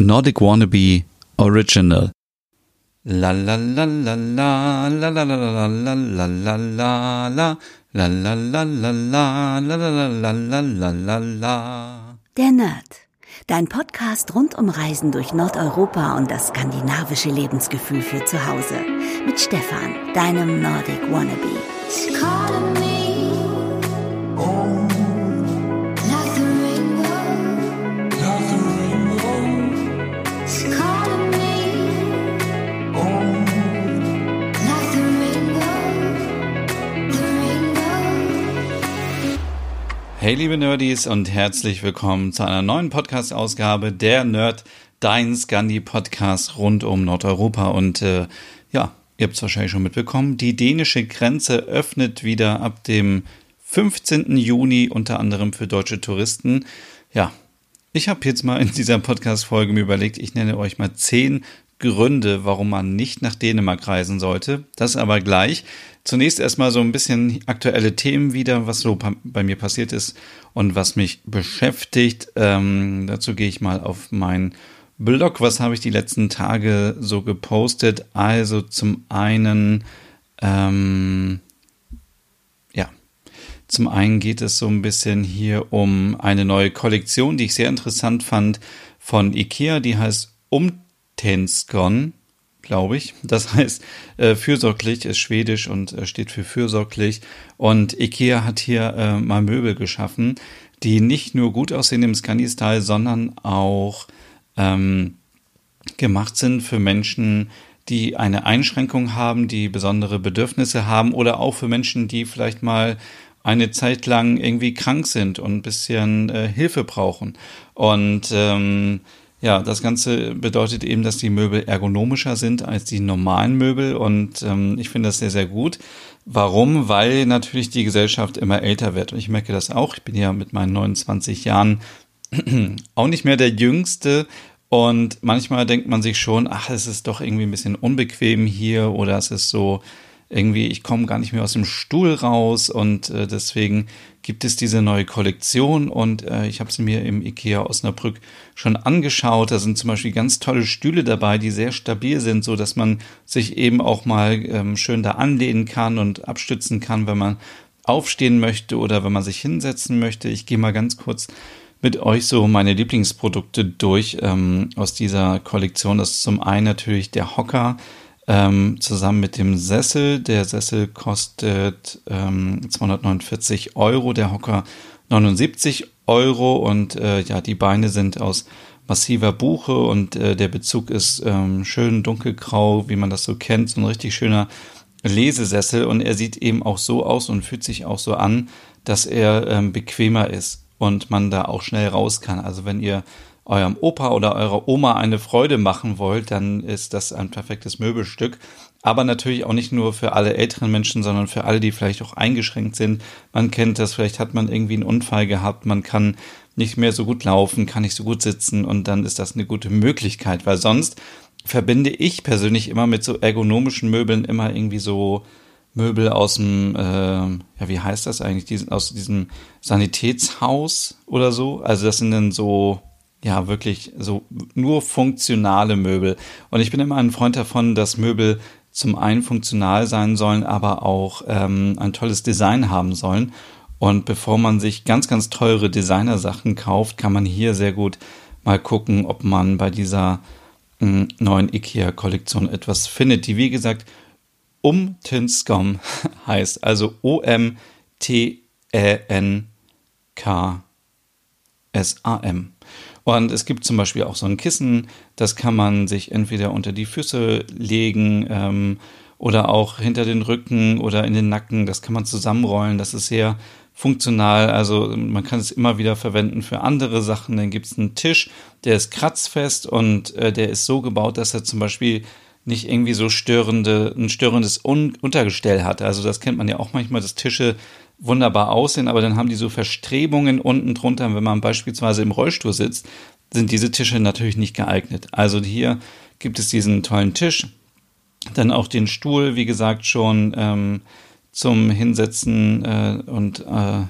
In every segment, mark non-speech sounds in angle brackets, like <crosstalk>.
Nordic Wannabe Original. La la la la la la la la la la la la la la La la la la la la la la la la la la Der Nerd. Dein Podcast rund um Reisen durch Nordeuropa und das skandinavische Lebensgefühl für zu Hause. Mit Stefan, deinem Nordic Wannabe. Hey liebe Nerdies und herzlich willkommen zu einer neuen Podcast-Ausgabe der Nerd, dein Scandi-Podcast rund um Nordeuropa. Und äh, ja, ihr habt es wahrscheinlich schon mitbekommen, die dänische Grenze öffnet wieder ab dem 15. Juni, unter anderem für deutsche Touristen. Ja, ich habe jetzt mal in dieser Podcast-Folge mir überlegt, ich nenne euch mal zehn Gründe, warum man nicht nach Dänemark reisen sollte. Das aber gleich. Zunächst erstmal so ein bisschen aktuelle Themen wieder, was so bei mir passiert ist und was mich beschäftigt. Ähm, dazu gehe ich mal auf meinen Blog. Was habe ich die letzten Tage so gepostet? Also zum einen, ähm, ja, zum einen geht es so ein bisschen hier um eine neue Kollektion, die ich sehr interessant fand von Ikea. Die heißt Umtensgon, glaube ich. Das heißt, äh, fürsorglich ist schwedisch und äh, steht für fürsorglich. Und Ikea hat hier äh, mal Möbel geschaffen, die nicht nur gut aussehen im Scandi-Style, sondern auch ähm, gemacht sind für Menschen, die eine Einschränkung haben, die besondere Bedürfnisse haben oder auch für Menschen, die vielleicht mal eine Zeit lang irgendwie krank sind und ein bisschen äh, Hilfe brauchen. Und ähm, ja, das Ganze bedeutet eben, dass die Möbel ergonomischer sind als die normalen Möbel und ähm, ich finde das sehr, sehr gut. Warum? Weil natürlich die Gesellschaft immer älter wird und ich merke das auch. Ich bin ja mit meinen 29 Jahren <clears throat> auch nicht mehr der Jüngste. Und manchmal denkt man sich schon, ach, es ist doch irgendwie ein bisschen unbequem hier oder es ist so irgendwie, ich komme gar nicht mehr aus dem Stuhl raus und äh, deswegen gibt es diese neue Kollektion und äh, ich habe sie mir im Ikea Osnabrück schon angeschaut. Da sind zum Beispiel ganz tolle Stühle dabei, die sehr stabil sind, so dass man sich eben auch mal ähm, schön da anlehnen kann und abstützen kann, wenn man aufstehen möchte oder wenn man sich hinsetzen möchte. Ich gehe mal ganz kurz mit euch so meine Lieblingsprodukte durch ähm, aus dieser Kollektion. Das ist zum einen natürlich der Hocker ähm, zusammen mit dem Sessel. Der Sessel kostet ähm, 249 Euro, der Hocker 79 Euro und äh, ja, die Beine sind aus massiver Buche und äh, der Bezug ist ähm, schön dunkelgrau, wie man das so kennt, so ein richtig schöner Lesesessel und er sieht eben auch so aus und fühlt sich auch so an, dass er ähm, bequemer ist und man da auch schnell raus kann. Also wenn ihr eurem Opa oder eurer Oma eine Freude machen wollt, dann ist das ein perfektes Möbelstück. Aber natürlich auch nicht nur für alle älteren Menschen, sondern für alle, die vielleicht auch eingeschränkt sind. Man kennt das, vielleicht hat man irgendwie einen Unfall gehabt, man kann nicht mehr so gut laufen, kann nicht so gut sitzen und dann ist das eine gute Möglichkeit, weil sonst verbinde ich persönlich immer mit so ergonomischen Möbeln immer irgendwie so Möbel aus dem, äh, ja, wie heißt das eigentlich, diesen, aus diesem Sanitätshaus oder so. Also das sind dann so, ja, wirklich so nur funktionale Möbel. Und ich bin immer ein Freund davon, dass Möbel zum einen funktional sein sollen, aber auch ähm, ein tolles Design haben sollen. Und bevor man sich ganz, ganz teure Designersachen kauft, kann man hier sehr gut mal gucken, ob man bei dieser mh, neuen IKEA-Kollektion etwas findet, die wie gesagt Umtenscom <laughs> heißt, also O-M-T-E-N-K-S-A-M. Und es gibt zum Beispiel auch so ein Kissen, das kann man sich entweder unter die Füße legen ähm, oder auch hinter den Rücken oder in den Nacken. Das kann man zusammenrollen. Das ist sehr funktional. Also man kann es immer wieder verwenden für andere Sachen. Dann gibt es einen Tisch, der ist kratzfest und äh, der ist so gebaut, dass er zum Beispiel nicht irgendwie so störende, ein störendes Un Untergestell hat. Also das kennt man ja auch manchmal, dass Tische wunderbar aussehen, aber dann haben die so Verstrebungen unten drunter. Wenn man beispielsweise im Rollstuhl sitzt, sind diese Tische natürlich nicht geeignet. Also hier gibt es diesen tollen Tisch, dann auch den Stuhl, wie gesagt, schon ähm, zum Hinsetzen äh, und äh,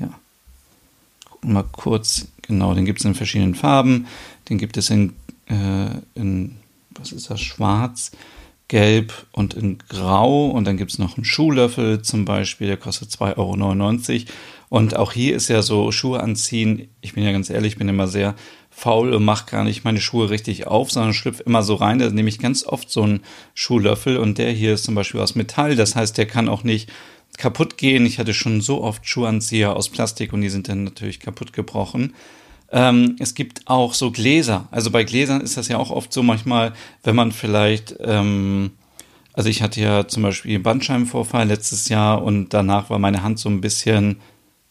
ja, guck mal kurz, genau, den gibt es in verschiedenen Farben. Den gibt es in, äh, in was ist das, schwarz, gelb und in grau. Und dann gibt es noch einen Schuhlöffel zum Beispiel, der kostet 2,99 Euro. Und auch hier ist ja so Schuhe anziehen. Ich bin ja ganz ehrlich, ich bin immer sehr faul und mache gar nicht meine Schuhe richtig auf, sondern schlüpfe immer so rein. Da nehme ich ganz oft so einen Schuhlöffel und der hier ist zum Beispiel aus Metall. Das heißt, der kann auch nicht kaputt gehen. Ich hatte schon so oft Schuhanzieher aus Plastik und die sind dann natürlich kaputt gebrochen. Ähm, es gibt auch so Gläser. Also bei Gläsern ist das ja auch oft so manchmal, wenn man vielleicht, ähm, also ich hatte ja zum Beispiel einen Bandscheibenvorfall letztes Jahr und danach war meine Hand so ein bisschen,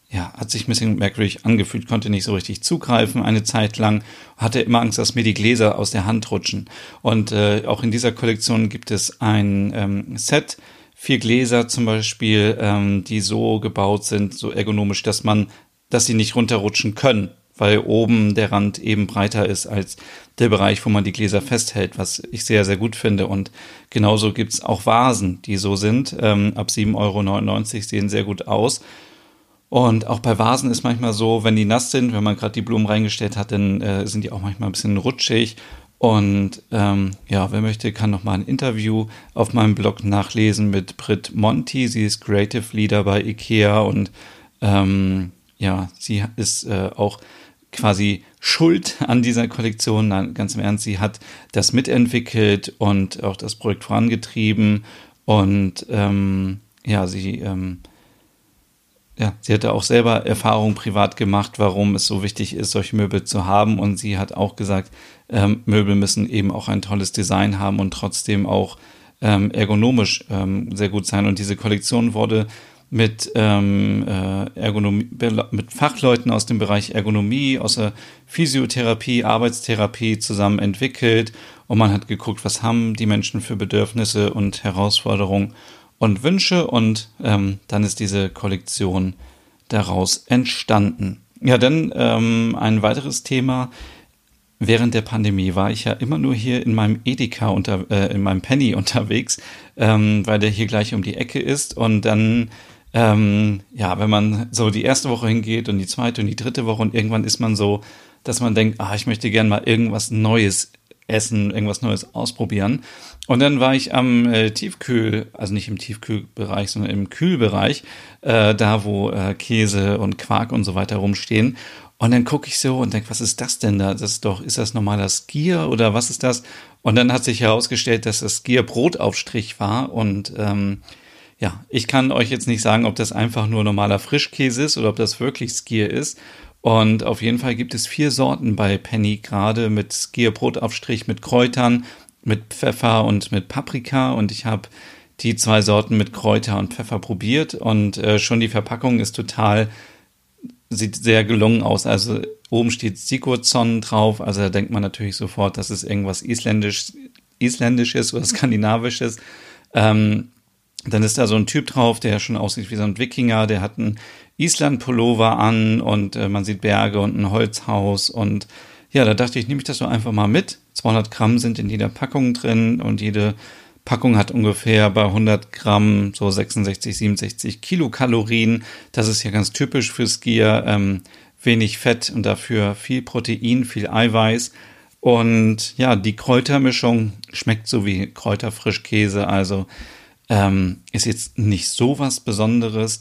ja, hat sich ein bisschen merkwürdig angefühlt, konnte nicht so richtig zugreifen eine Zeit lang, hatte immer Angst, dass mir die Gläser aus der Hand rutschen. Und äh, auch in dieser Kollektion gibt es ein ähm, Set, vier Gläser zum Beispiel, ähm, die so gebaut sind, so ergonomisch, dass man, dass sie nicht runterrutschen können weil oben der Rand eben breiter ist als der Bereich, wo man die Gläser festhält, was ich sehr, sehr gut finde. Und genauso gibt's auch Vasen, die so sind. Ähm, ab 7,99 Euro sehen sehr gut aus. Und auch bei Vasen ist manchmal so, wenn die nass sind, wenn man gerade die Blumen reingestellt hat, dann äh, sind die auch manchmal ein bisschen rutschig. Und ähm, ja, wer möchte, kann noch mal ein Interview auf meinem Blog nachlesen mit Brit Monti. Sie ist Creative Leader bei IKEA und ähm, ja, sie ist äh, auch quasi schuld an dieser Kollektion. Nein, ganz im Ernst, sie hat das mitentwickelt und auch das Projekt vorangetrieben. Und ähm, ja, sie, ähm, ja, sie hatte auch selber Erfahrung privat gemacht, warum es so wichtig ist, solche Möbel zu haben. Und sie hat auch gesagt, ähm, Möbel müssen eben auch ein tolles Design haben und trotzdem auch ähm, ergonomisch ähm, sehr gut sein. Und diese Kollektion wurde mit ähm, äh, Ergonomie, mit Fachleuten aus dem Bereich Ergonomie, aus der Physiotherapie, Arbeitstherapie zusammen entwickelt und man hat geguckt, was haben die Menschen für Bedürfnisse und Herausforderungen und Wünsche und ähm, dann ist diese Kollektion daraus entstanden. Ja, dann ähm, ein weiteres Thema. Während der Pandemie war ich ja immer nur hier in meinem Edeka unter, äh, in meinem Penny <laughs> unterwegs, ähm, weil der hier gleich um die Ecke ist und dann ähm, ja, wenn man so die erste Woche hingeht und die zweite und die dritte Woche und irgendwann ist man so, dass man denkt, ah, ich möchte gern mal irgendwas Neues essen, irgendwas Neues ausprobieren. Und dann war ich am äh, Tiefkühl, also nicht im Tiefkühlbereich, sondern im Kühlbereich, äh, da wo äh, Käse und Quark und so weiter rumstehen. Und dann gucke ich so und denke, was ist das denn da? Das ist doch, ist das normaler Skier oder was ist das? Und dann hat sich herausgestellt, dass das Skier Brotaufstrich war und ähm, ja, ich kann euch jetzt nicht sagen, ob das einfach nur normaler Frischkäse ist oder ob das wirklich Skier ist. Und auf jeden Fall gibt es vier Sorten bei Penny gerade mit Skierbrotaufstrich, mit Kräutern, mit Pfeffer und mit Paprika. Und ich habe die zwei Sorten mit Kräuter und Pfeffer probiert und äh, schon die Verpackung ist total, sieht sehr gelungen aus. Also oben steht Sigurdsson drauf, also da denkt man natürlich sofort, dass es irgendwas Isländisch, Isländisches oder <laughs> Skandinavisches. Ähm, dann ist da so ein Typ drauf, der schon aussieht wie so ein Wikinger, der hat einen Island-Pullover an und äh, man sieht Berge und ein Holzhaus und ja, da dachte ich, nehme ich das so einfach mal mit. 200 Gramm sind in jeder Packung drin und jede Packung hat ungefähr bei 100 Gramm so 66, 67 Kilokalorien. Das ist ja ganz typisch für Skier. Ähm, wenig Fett und dafür viel Protein, viel Eiweiß. Und ja, die Kräutermischung schmeckt so wie Kräuterfrischkäse. Also ähm, ist jetzt nicht so was Besonderes.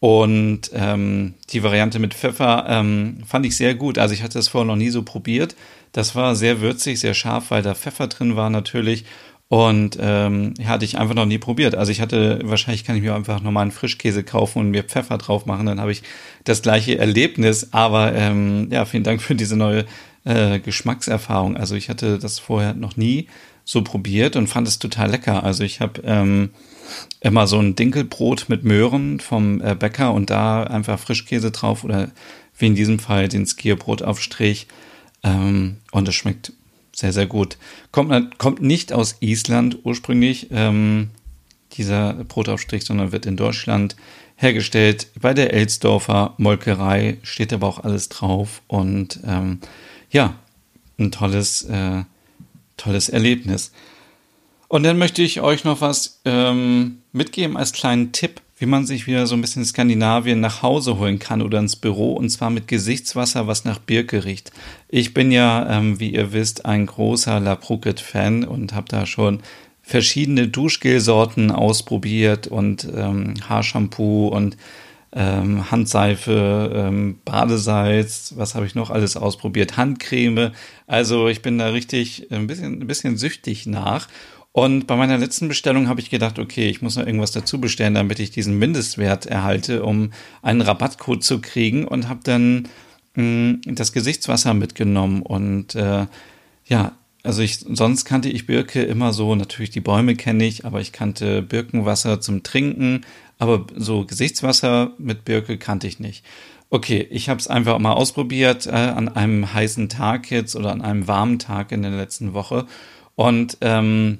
Und ähm, die Variante mit Pfeffer ähm, fand ich sehr gut. Also ich hatte das vorher noch nie so probiert. Das war sehr würzig, sehr scharf, weil da Pfeffer drin war natürlich. Und ähm, hatte ich einfach noch nie probiert. Also ich hatte, wahrscheinlich kann ich mir einfach normalen Frischkäse kaufen und mir Pfeffer drauf machen, dann habe ich das gleiche Erlebnis. Aber ähm, ja, vielen Dank für diese neue äh, Geschmackserfahrung. Also ich hatte das vorher noch nie so probiert und fand es total lecker. Also ich habe ähm, immer so ein Dinkelbrot mit Möhren vom äh, Bäcker und da einfach Frischkäse drauf oder wie in diesem Fall den Skierbrotaufstrich. Ähm, und es schmeckt sehr, sehr gut. Kommt, kommt nicht aus Island ursprünglich, ähm, dieser Brotaufstrich, sondern wird in Deutschland hergestellt. Bei der Elsdorfer Molkerei steht aber auch alles drauf. Und ähm, ja, ein tolles äh, tolles Erlebnis. Und dann möchte ich euch noch was ähm, mitgeben als kleinen Tipp wie man sich wieder so ein bisschen Skandinavien nach Hause holen kann oder ins Büro und zwar mit Gesichtswasser, was nach Birke riecht. Ich bin ja, ähm, wie ihr wisst, ein großer La Pruket-Fan und habe da schon verschiedene Duschgelsorten ausprobiert und ähm, Haarshampoo und ähm, Handseife, ähm, Badesalz, was habe ich noch alles ausprobiert? Handcreme. Also ich bin da richtig ein bisschen, ein bisschen süchtig nach. Und bei meiner letzten Bestellung habe ich gedacht, okay, ich muss noch irgendwas dazu bestellen, damit ich diesen Mindestwert erhalte, um einen Rabattcode zu kriegen und habe dann mh, mm, das Gesichtswasser mitgenommen und äh, ja, also ich, sonst kannte ich Birke immer so, natürlich die Bäume kenne ich, aber ich kannte Birkenwasser zum Trinken, aber so Gesichtswasser mit Birke kannte ich nicht. Okay, ich habe es einfach mal ausprobiert äh, an einem heißen Tag jetzt oder an einem warmen Tag in der letzten Woche und ähm,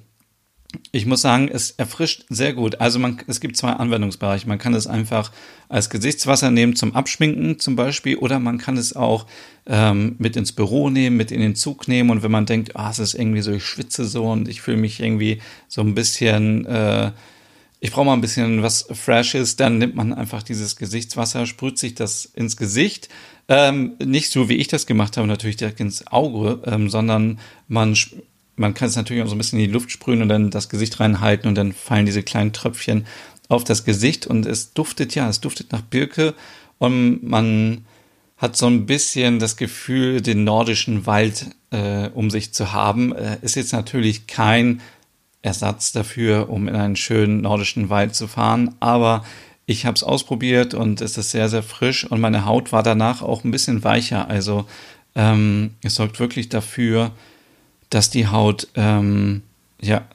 ich muss sagen, es erfrischt sehr gut. Also man, es gibt zwei Anwendungsbereiche. Man kann es einfach als Gesichtswasser nehmen zum Abschminken zum Beispiel oder man kann es auch ähm, mit ins Büro nehmen, mit in den Zug nehmen und wenn man denkt, ah, es ist irgendwie so, ich schwitze so und ich fühle mich irgendwie so ein bisschen, äh, ich brauche mal ein bisschen was Freshes, dann nimmt man einfach dieses Gesichtswasser, sprüht sich das ins Gesicht. Ähm, nicht so, wie ich das gemacht habe, natürlich direkt ins Auge, ähm, sondern man man kann es natürlich auch so ein bisschen in die Luft sprühen und dann das Gesicht reinhalten und dann fallen diese kleinen Tröpfchen auf das Gesicht und es duftet, ja, es duftet nach Birke und man hat so ein bisschen das Gefühl, den nordischen Wald äh, um sich zu haben. Äh, ist jetzt natürlich kein Ersatz dafür, um in einen schönen nordischen Wald zu fahren, aber ich habe es ausprobiert und es ist sehr, sehr frisch und meine Haut war danach auch ein bisschen weicher. Also ähm, es sorgt wirklich dafür, dass die Haut, ähm, ja,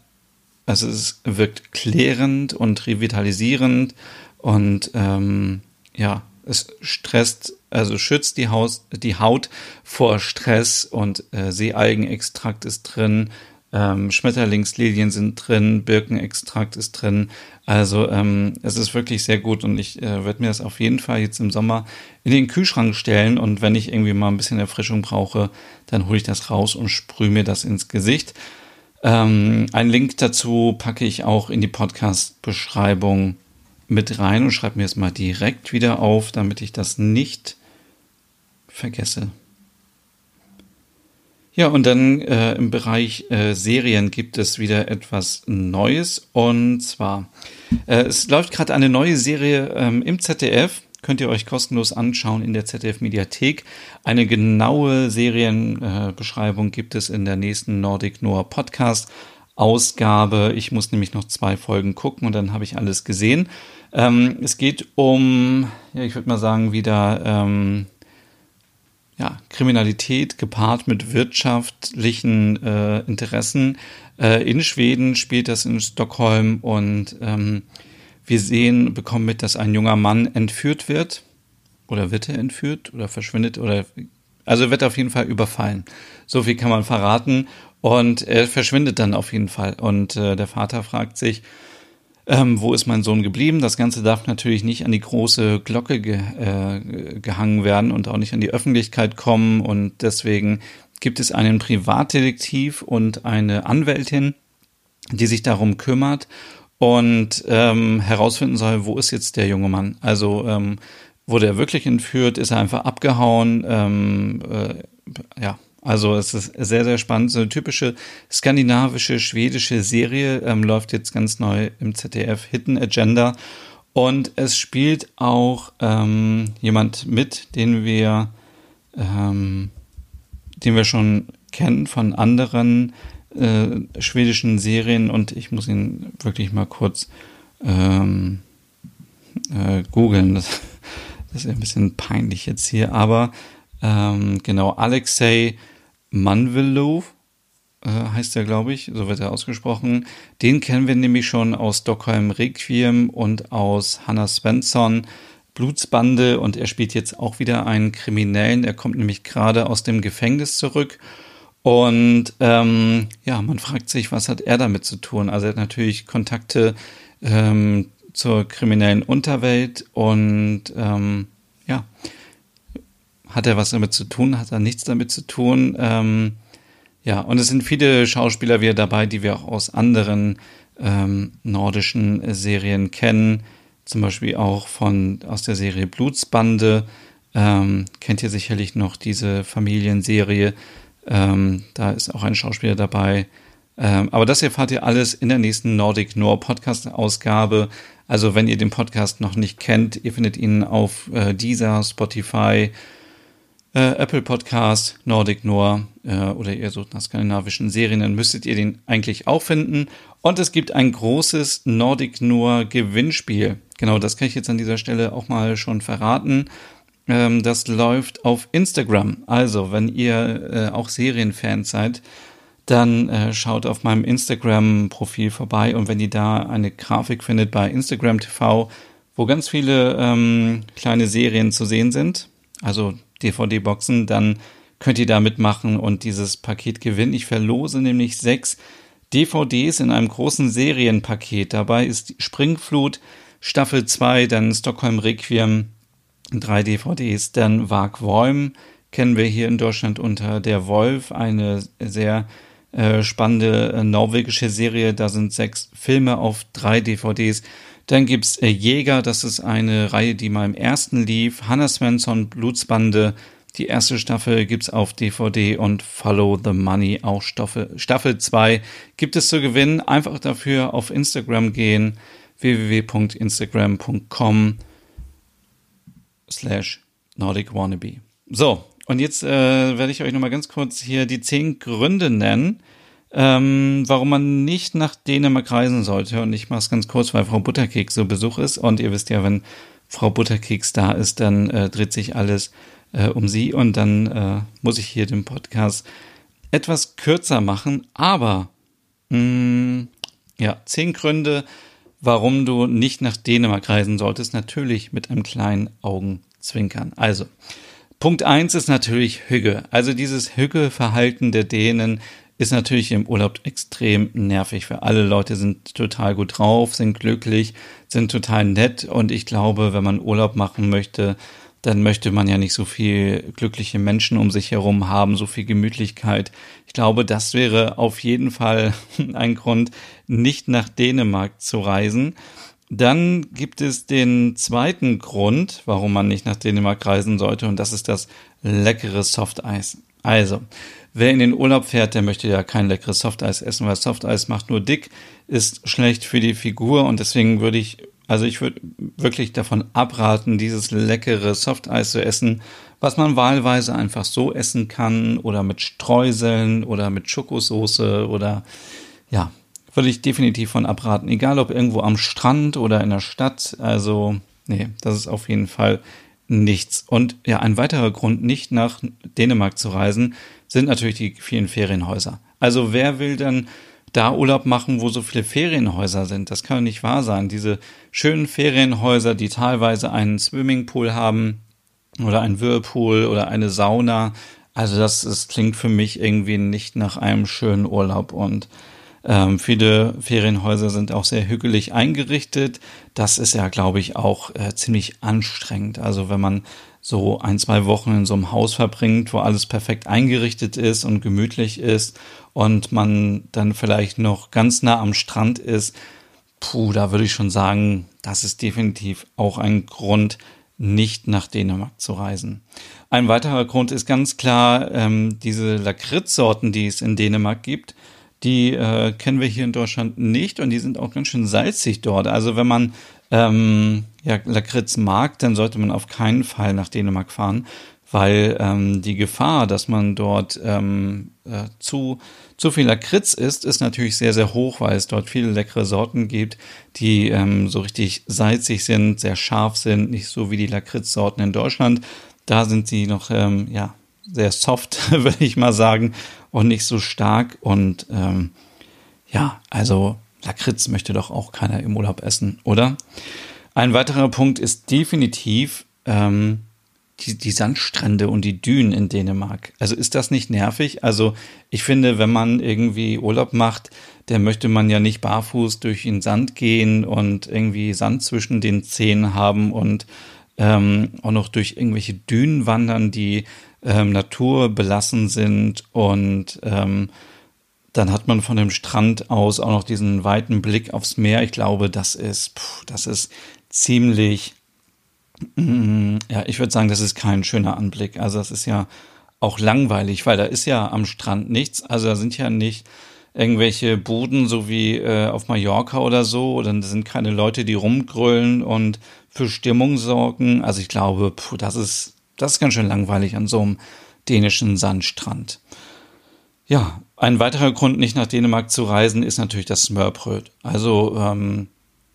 also es wirkt klärend und revitalisierend und ähm, ja, es stresst, also schützt die Haut, die Haut vor Stress und äh, Seealgenextrakt ist drin, ähm, Schmetterlingslilien sind drin, Birkenextrakt ist drin. Also ähm, es ist wirklich sehr gut und ich äh, werde mir das auf jeden Fall jetzt im Sommer in den Kühlschrank stellen und wenn ich irgendwie mal ein bisschen Erfrischung brauche, dann hole ich das raus und sprühe mir das ins Gesicht. Ähm, einen Link dazu packe ich auch in die Podcast-Beschreibung mit rein und schreibe mir es mal direkt wieder auf, damit ich das nicht vergesse. Ja, und dann äh, im Bereich äh, Serien gibt es wieder etwas Neues. Und zwar, äh, es läuft gerade eine neue Serie ähm, im ZDF. Könnt ihr euch kostenlos anschauen in der ZDF Mediathek. Eine genaue Serienbeschreibung gibt es in der nächsten Nordic Noir Podcast Ausgabe. Ich muss nämlich noch zwei Folgen gucken und dann habe ich alles gesehen. Ähm, es geht um, ja, ich würde mal sagen, wieder ähm, ja, Kriminalität gepaart mit wirtschaftlichen äh, Interessen. Äh, in Schweden spielt das in Stockholm und ähm, wir sehen, bekommen mit, dass ein junger Mann entführt wird. Oder wird er entführt oder verschwindet oder also wird auf jeden Fall überfallen. So viel kann man verraten. Und er verschwindet dann auf jeden Fall. Und äh, der Vater fragt sich, ähm, wo ist mein Sohn geblieben? Das Ganze darf natürlich nicht an die große Glocke ge äh, gehangen werden und auch nicht an die Öffentlichkeit kommen. Und deswegen gibt es einen Privatdetektiv und eine Anwältin, die sich darum kümmert und ähm, herausfinden soll, wo ist jetzt der junge Mann? Also ähm, wurde er wirklich entführt? Ist er einfach abgehauen? Ähm, äh, ja, also es ist sehr, sehr spannend. So eine typische skandinavische, schwedische Serie ähm, läuft jetzt ganz neu im ZDF Hidden Agenda. Und es spielt auch ähm, jemand mit, den wir, ähm, den wir schon kennen von anderen äh, schwedischen Serien. Und ich muss ihn wirklich mal kurz ähm, äh, googeln. Das, das ist ein bisschen peinlich jetzt hier. Aber ähm, genau, Alexei Manvelov äh, heißt er, glaube ich, so wird er ausgesprochen. Den kennen wir nämlich schon aus Stockholm Requiem und aus Hannah Svensson Blutsbande und er spielt jetzt auch wieder einen Kriminellen. Er kommt nämlich gerade aus dem Gefängnis zurück. Und ähm, ja, man fragt sich, was hat er damit zu tun? Also er hat natürlich Kontakte ähm, zur kriminellen Unterwelt und ähm, ja, hat er was damit zu tun? Hat er nichts damit zu tun? Ähm, ja, und es sind viele Schauspieler wieder dabei, die wir auch aus anderen ähm, nordischen Serien kennen. zum Beispiel auch von aus der Serie Blutsbande. Ähm, kennt ihr sicherlich noch diese Familienserie. Ähm, da ist auch ein Schauspieler dabei. Ähm, aber das erfahrt ihr alles in der nächsten Nordic Noir Podcast Ausgabe. Also wenn ihr den Podcast noch nicht kennt, ihr findet ihn auf äh, Deezer, Spotify, äh, Apple Podcast, Nordic Noir äh, oder ihr sucht nach skandinavischen Serien, dann müsstet ihr den eigentlich auch finden. Und es gibt ein großes Nordic Noir Gewinnspiel. Genau, das kann ich jetzt an dieser Stelle auch mal schon verraten. Ähm, das läuft auf Instagram. Also, wenn ihr äh, auch Serienfans seid, dann äh, schaut auf meinem Instagram-Profil vorbei und wenn ihr da eine Grafik findet bei Instagram TV, wo ganz viele ähm, kleine Serien zu sehen sind, also DVD-Boxen, dann könnt ihr da mitmachen und dieses Paket gewinnen. Ich verlose nämlich sechs DVDs in einem großen Serienpaket. Dabei ist Springflut Staffel 2, dann Stockholm Requiem, drei DVDs, dann Wag Worm kennen wir hier in Deutschland unter Der Wolf, eine sehr äh, spannende äh, norwegische Serie. Da sind sechs Filme auf drei DVDs. Dann gibt's äh, Jäger, das ist eine Reihe, die mal im ersten lief. Hannah Svensson, Blutsbande, die erste Staffel gibt's auf DVD und Follow the Money, auch Staffel, Staffel 2 gibt es zu gewinnen. Einfach dafür auf Instagram gehen, www.instagram.com slash Nordic Wannabe. So, und jetzt äh, werde ich euch nochmal ganz kurz hier die zehn Gründe nennen, ähm, warum man nicht nach Dänemark reisen sollte. Und ich mache es ganz kurz, weil Frau Butterkeks so Besuch ist. Und ihr wisst ja, wenn Frau Butterkeks da ist, dann äh, dreht sich alles äh, um sie. Und dann äh, muss ich hier den Podcast etwas kürzer machen. Aber mh, mm, ja, zehn Gründe, warum du nicht nach Dänemark reisen solltest. Natürlich mit einem kleinen Augenzwinkern. Also, Punkt eins ist natürlich Hüge. Also dieses Hüge-Verhalten der Dänen ist natürlich im Urlaub extrem nervig für alle Leute, sind total gut drauf, sind glücklich, sind total nett und ich glaube, wenn man Urlaub machen möchte, dann möchte man ja nicht so viel glückliche Menschen um sich herum haben, so viel Gemütlichkeit. Ich glaube, das wäre auf jeden Fall <laughs> ein Grund, nicht nach Dänemark zu reisen. Dann gibt es den zweiten Grund, warum man nicht nach Dänemark reisen sollte, und das ist das leckere Softeis. Also, wer in den Urlaub fährt, der möchte ja kein leckeres Softeis essen, weil Softeis macht nur dick, ist schlecht für die Figur und deswegen würde ich, also ich würde wirklich davon abraten, dieses leckere Softeis zu essen, was man wahlweise einfach so essen kann oder mit Streuseln oder mit Schokosoße oder ja, würde ich definitiv von abraten. Egal ob irgendwo am Strand oder in der Stadt. Also, nee, das ist auf jeden Fall nichts. Und ja, ein weiterer Grund, nicht nach Dänemark zu reisen, sind natürlich die vielen Ferienhäuser. Also, wer will dann da Urlaub machen, wo so viele Ferienhäuser sind? Das kann nicht wahr sein. Diese schönen Ferienhäuser, die teilweise einen Swimmingpool haben oder einen Whirlpool oder eine Sauna. Also, das, das klingt für mich irgendwie nicht nach einem schönen Urlaub und ähm, viele Ferienhäuser sind auch sehr hügelig eingerichtet. Das ist ja, glaube ich, auch äh, ziemlich anstrengend. Also wenn man so ein, zwei Wochen in so einem Haus verbringt, wo alles perfekt eingerichtet ist und gemütlich ist und man dann vielleicht noch ganz nah am Strand ist, puh, da würde ich schon sagen, das ist definitiv auch ein Grund, nicht nach Dänemark zu reisen. Ein weiterer Grund ist ganz klar ähm, diese Lakritzsorten, die es in Dänemark gibt. Die äh, kennen wir hier in Deutschland nicht und die sind auch ganz schön salzig dort. Also wenn man ähm, ja, Lakritz mag, dann sollte man auf keinen Fall nach Dänemark fahren, weil ähm, die Gefahr, dass man dort ähm, äh, zu, zu viel Lakritz isst, ist natürlich sehr, sehr hoch, weil es dort viele leckere Sorten gibt, die ähm, so richtig salzig sind, sehr scharf sind, nicht so wie die Lakritzsorten in Deutschland. Da sind sie noch, ähm, ja, sehr soft, <laughs> würde ich mal sagen, und nicht so stark. Und ähm, ja, also Lakritz möchte doch auch keiner im Urlaub essen, oder? Ein weiterer Punkt ist definitiv ähm, die, die Sandstrände und die Dünen in Dänemark. Also ist das nicht nervig? Also ich finde, wenn man irgendwie Urlaub macht, dann möchte man ja nicht barfuß durch den Sand gehen und irgendwie Sand zwischen den Zehen haben und ähm, auch noch durch irgendwelche Dünen wandern, die ähm, naturbelassen sind und ähm, dann hat man von dem Strand aus auch noch diesen weiten Blick aufs Meer. Ich glaube, das ist, puh, das ist ziemlich, mm, ja, ich würde sagen, das ist kein schöner Anblick. Also das ist ja auch langweilig, weil da ist ja am Strand nichts. Also da sind ja nicht irgendwelche Buden, so wie äh, auf Mallorca oder so, oder da sind keine Leute, die rumgrölen und für Stimmung sorgen. Also ich glaube, puh, das ist, das ist ganz schön langweilig an so einem dänischen Sandstrand. Ja, ein weiterer Grund, nicht nach Dänemark zu reisen, ist natürlich das Smørbrød. Also ähm,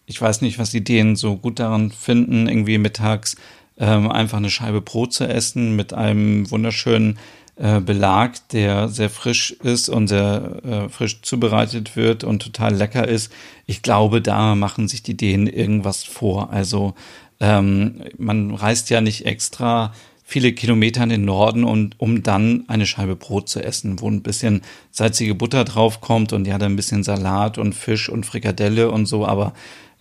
ich weiß nicht, was die Dänen so gut daran finden, irgendwie mittags ähm, einfach eine Scheibe Brot zu essen mit einem wunderschönen äh, Belag, der sehr frisch ist und sehr äh, frisch zubereitet wird und total lecker ist. Ich glaube, da machen sich die Dänen irgendwas vor. Also ähm, man reist ja nicht extra viele Kilometer in den Norden, und, um dann eine Scheibe Brot zu essen, wo ein bisschen salzige Butter draufkommt und ja, dann ein bisschen Salat und Fisch und Frikadelle und so, aber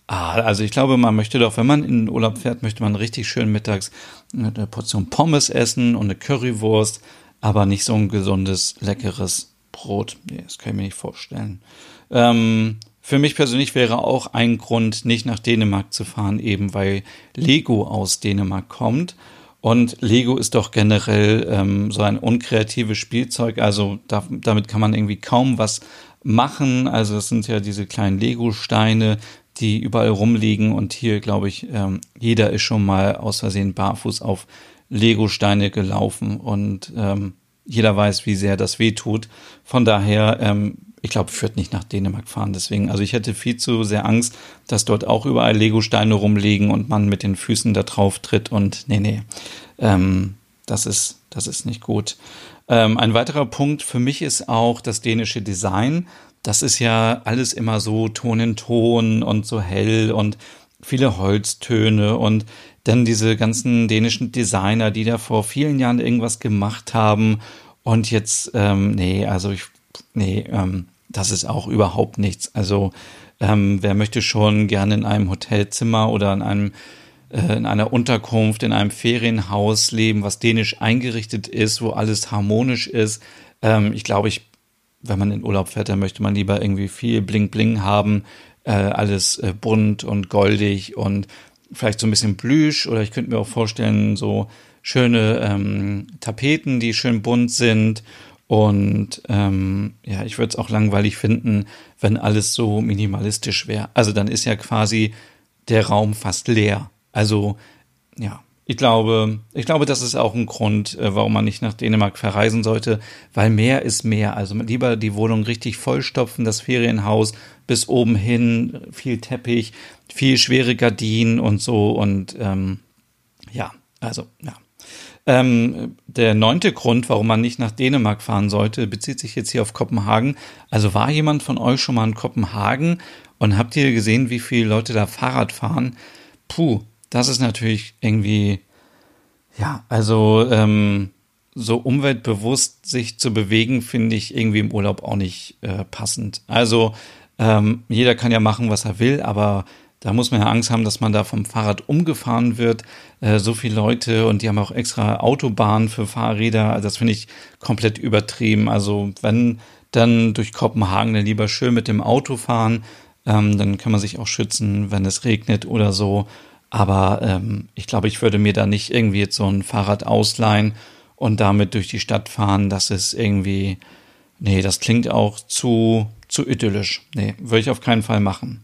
ah, also ich glaube, man möchte doch, wenn man in den Urlaub fährt, möchte man richtig schön mittags eine Portion Pommes essen und eine Currywurst, aber nicht so ein gesundes, leckeres Brot. Nee, das kann ich mir nicht vorstellen. Ähm, für mich persönlich wäre auch ein Grund, nicht nach Dänemark zu fahren, eben weil Lego aus Dänemark kommt. Und Lego ist doch generell ähm, so ein unkreatives Spielzeug. Also da, damit kann man irgendwie kaum was machen. Also es sind ja diese kleinen Lego-Steine, die überall rumliegen. Und hier, glaube ich, ähm, jeder ist schon mal aus Versehen barfuß auf Lego-Steine gelaufen. Und ähm, jeder weiß, wie sehr das weh tut. Von daher ähm, ich glaube, würde nicht nach Dänemark fahren. Deswegen, also ich hätte viel zu sehr Angst, dass dort auch überall Lego-Steine rumliegen und man mit den Füßen da drauf tritt und nee, nee, ähm, das ist, das ist nicht gut. Ähm, ein weiterer Punkt für mich ist auch das dänische Design. Das ist ja alles immer so Ton in Ton und so hell und viele Holztöne und dann diese ganzen dänischen Designer, die da vor vielen Jahren irgendwas gemacht haben und jetzt, ähm, nee, also ich nee, ähm, das ist auch überhaupt nichts. Also ähm, wer möchte schon gerne in einem Hotelzimmer oder in einem äh, in einer Unterkunft, in einem Ferienhaus leben, was dänisch eingerichtet ist, wo alles harmonisch ist. Ähm, ich glaube, ich, wenn man in Urlaub fährt, dann möchte man lieber irgendwie viel Bling Bling haben, äh, alles äh, bunt und goldig und vielleicht so ein bisschen Plüsch oder ich könnte mir auch vorstellen, so schöne ähm, Tapeten, die schön bunt sind und ähm, ja, ich würde es auch langweilig finden, wenn alles so minimalistisch wäre. Also dann ist ja quasi der Raum fast leer. Also ja, ich glaube, ich glaube, das ist auch ein Grund, äh, warum man nicht nach Dänemark verreisen sollte, weil mehr ist mehr. Also lieber die Wohnung richtig vollstopfen, das Ferienhaus bis oben hin, viel Teppich, viel schwere Gardinen und so und ähm, ja, also ja. Ähm, der neunte Grund, warum man nicht nach Dänemark fahren sollte, bezieht sich jetzt hier auf Kopenhagen. Also war jemand von euch schon mal in Kopenhagen und habt ihr gesehen, wie viele Leute da Fahrrad fahren? Puh, das ist natürlich irgendwie, ja, also ähm, so umweltbewusst sich zu bewegen, finde ich irgendwie im Urlaub auch nicht äh, passend. Also ähm, jeder kann ja machen, was er will, aber da muss man ja Angst haben, dass man da vom Fahrrad umgefahren wird. Äh, so viele Leute und die haben auch extra Autobahnen für Fahrräder. Also das finde ich komplett übertrieben. Also wenn dann durch Kopenhagen dann lieber schön mit dem Auto fahren, ähm, dann kann man sich auch schützen, wenn es regnet oder so. Aber ähm, ich glaube, ich würde mir da nicht irgendwie jetzt so ein Fahrrad ausleihen und damit durch die Stadt fahren. Das ist irgendwie, nee, das klingt auch zu, zu idyllisch. Nee, würde ich auf keinen Fall machen.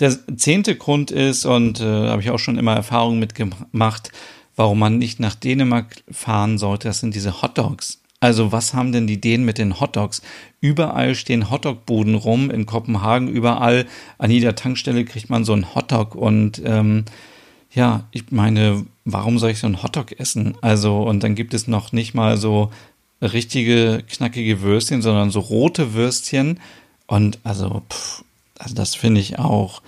Der zehnte Grund ist, und äh, habe ich auch schon immer Erfahrungen mitgemacht, warum man nicht nach Dänemark fahren sollte, das sind diese Hotdogs. Also was haben denn die Dänen mit den Hotdogs? Überall stehen Hotdog-Buden rum, in Kopenhagen überall, an jeder Tankstelle kriegt man so einen Hotdog und ähm, ja, ich meine, warum soll ich so einen Hotdog essen? Also und dann gibt es noch nicht mal so richtige knackige Würstchen, sondern so rote Würstchen und also pff, also das finde ich auch,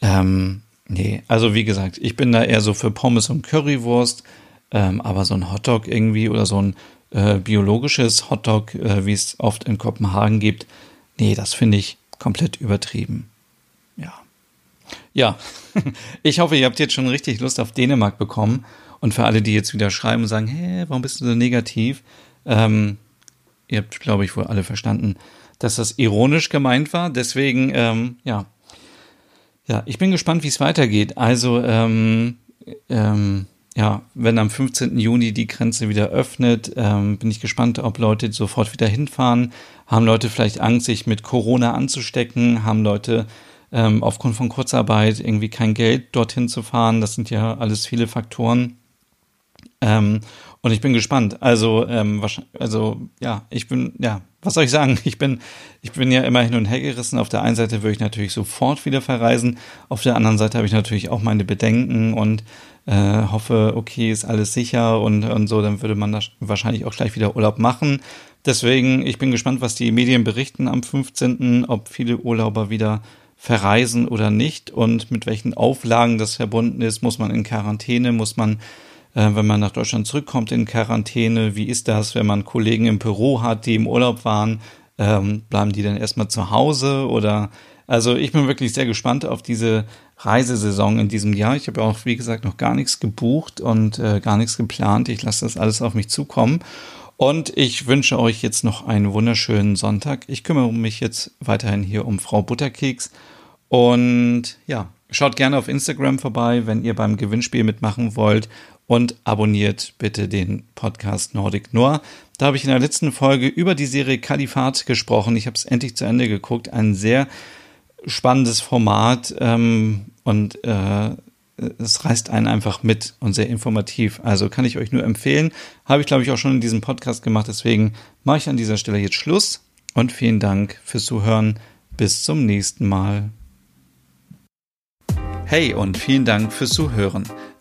ähm, nee, also wie gesagt, ich bin da eher so für Pommes und Currywurst, ähm, aber so ein Hotdog irgendwie oder so ein äh, biologisches Hotdog, äh, wie es oft in Kopenhagen gibt, nee, das finde ich komplett übertrieben. Ja. Ja, <laughs> ich hoffe, ihr habt jetzt schon richtig Lust auf Dänemark bekommen. Und für alle, die jetzt wieder schreiben und sagen, hä, warum bist du so negativ? Ähm, ihr habt, glaube ich, wohl alle verstanden, dass das ironisch gemeint war. Deswegen, ähm, ja, Ja, ich bin gespannt, wie es weitergeht. Also, ähm, ähm, ja, wenn am 15. Juni die Grenze wieder öffnet, ähm, bin ich gespannt, ob Leute sofort wieder hinfahren. Haben Leute vielleicht Angst, sich mit Corona anzustecken? Haben Leute ähm, aufgrund von Kurzarbeit irgendwie kein Geld dorthin zu fahren? Das sind ja alles viele Faktoren. Ähm, und ich bin gespannt. Also, ähm, also ja, ich bin, ja, was soll ich sagen? Ich bin, ich bin ja immer hin und her gerissen. Auf der einen Seite würde ich natürlich sofort wieder verreisen. Auf der anderen Seite habe ich natürlich auch meine Bedenken und äh, hoffe, okay, ist alles sicher und, und so, dann würde man wahrscheinlich auch gleich wieder Urlaub machen. Deswegen, ich bin gespannt, was die Medien berichten am 15., ob viele Urlauber wieder verreisen oder nicht und mit welchen Auflagen das verbunden ist. Muss man in Quarantäne, muss man äh, wenn man nach Deutschland zurückkommt in Quarantäne, wie ist das, wenn man Kollegen im Büro hat, die im Urlaub waren, ähm, bleiben die dann erstmal zu Hause oder also ich bin wirklich sehr gespannt auf diese Reisesaison in diesem Jahr. Ich habe auch, wie gesagt, noch gar nichts gebucht und äh, gar nichts geplant. Ich lasse das alles auf mich zukommen. Und ich wünsche euch jetzt noch einen wunderschönen Sonntag. Ich kümmere mich jetzt weiterhin hier um Frau Butterkeks. Und ja, schaut gerne auf Instagram vorbei, wenn ihr beim Gewinnspiel mitmachen wollt und abonniert bitte den Podcast Nordic Noir. Da habe ich in der letzten Folge über die Serie Kalifat gesprochen. Ich habe es endlich zu Ende geguckt. Ein sehr spannendes Format ähm, und äh, es reißt einen einfach mit und sehr informativ. Also kann ich euch nur empfehlen. Habe ich, glaube ich, auch schon in diesem Podcast gemacht. Deswegen mache ich an dieser Stelle jetzt Schluss und vielen Dank fürs Zuhören. Bis zum nächsten Mal. Hey und vielen Dank fürs Zuhören.